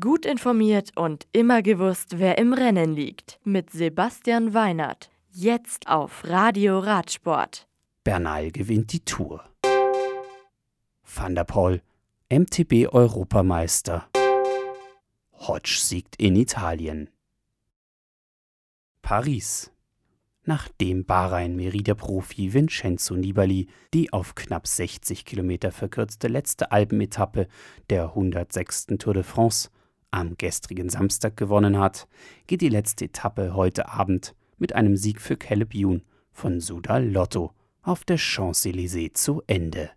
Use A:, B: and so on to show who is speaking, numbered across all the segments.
A: Gut informiert und immer gewusst, wer im Rennen liegt. Mit Sebastian Weinert. Jetzt auf Radio Radsport.
B: Bernal gewinnt die Tour. Van der Poel, MTB-Europameister. Hodge siegt in Italien. Paris. Nachdem Bahrain-Merida-Profi Vincenzo Nibali die auf knapp 60 Kilometer verkürzte letzte Alpenetappe der 106. Tour de France am gestrigen Samstag gewonnen hat, geht die letzte Etappe heute Abend mit einem Sieg für Caleb Youn von Sudal Lotto auf der Champs-Élysées zu Ende.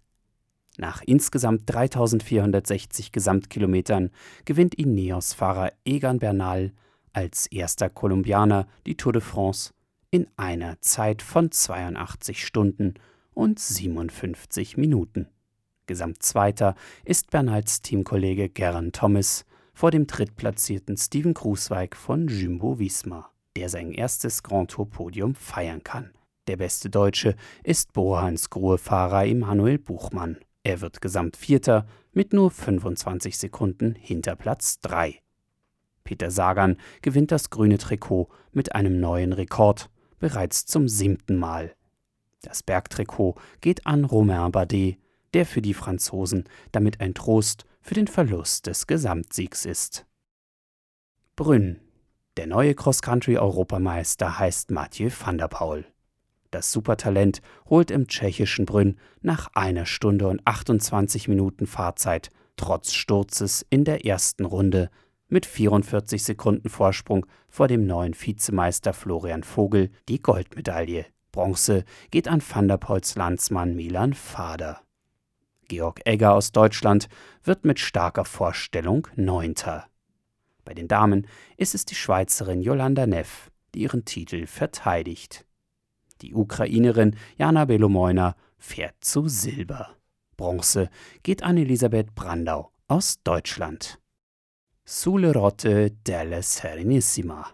B: Nach insgesamt 3460 Gesamtkilometern gewinnt Ineos-Fahrer Egan Bernal als erster Kolumbianer die Tour de France in einer Zeit von 82 Stunden und 57 Minuten. Gesamtzweiter ist Bernals Teamkollege Geraint Thomas vor dem drittplatzierten Steven Krusweig von Jumbo Visma, der sein erstes Grand Tour Podium feiern kann. Der beste Deutsche ist Bohans Gruhe-Fahrer Immanuel Buchmann. Er wird Gesamtvierter mit nur 25 Sekunden hinter Platz 3. Peter Sagan gewinnt das grüne Trikot mit einem neuen Rekord bereits zum siebten Mal. Das Bergtrikot geht an Romain Bardet, der für die Franzosen damit ein Trost für den Verlust des Gesamtsiegs ist. Brünn. Der neue Cross-Country-Europameister heißt Mathieu van der Paul. Das Supertalent holt im tschechischen Brünn nach einer Stunde und 28 Minuten Fahrzeit trotz Sturzes in der ersten Runde mit 44 Sekunden Vorsprung vor dem neuen Vizemeister Florian Vogel die Goldmedaille. Bronze geht an Van der Poels Landsmann Milan Fader. Georg Egger aus Deutschland wird mit starker Vorstellung Neunter. Bei den Damen ist es die Schweizerin Jolanda Neff, die ihren Titel verteidigt. Die Ukrainerin Jana Belomoina fährt zu Silber. Bronze geht an Elisabeth Brandau aus Deutschland. Sulle Rotte della Serenissima.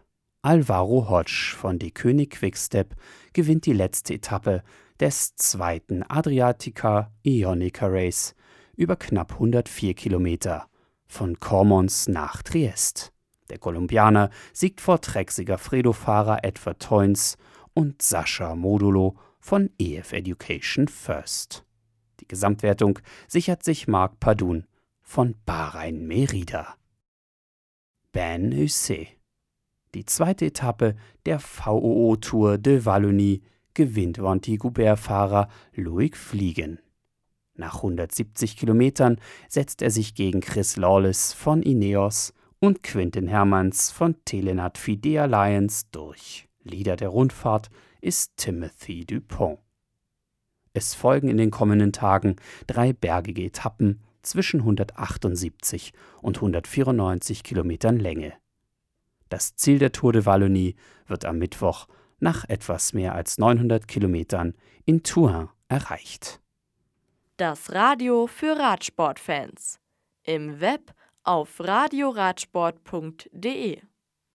B: Alvaro Hodge von Die König Quickstep gewinnt die letzte Etappe des zweiten Adriatica Ionica Race über knapp 104 Kilometer von Cormons nach Triest. Der Kolumbianer siegt vor Trexiger Fredo-Fahrer Edward Toynes und Sascha Modulo von EF Education First. Die Gesamtwertung sichert sich Marc Padun von Bahrain Merida. Ben Hussey. Die zweite Etappe der VOO Tour de Wallonie gewinnt Vantigubert-Fahrer Loic Fliegen. Nach 170 Kilometern setzt er sich gegen Chris Lawless von Ineos und Quintin Hermanns von Telenat Fide Alliance durch. Leader der Rundfahrt ist Timothy Dupont. Es folgen in den kommenden Tagen drei bergige Etappen zwischen 178 und 194 Kilometern Länge. Das Ziel der Tour de Wallonie wird am Mittwoch nach etwas mehr als 900 Kilometern in Tours erreicht.
A: Das Radio für Radsportfans. Im Web auf radioradsport.de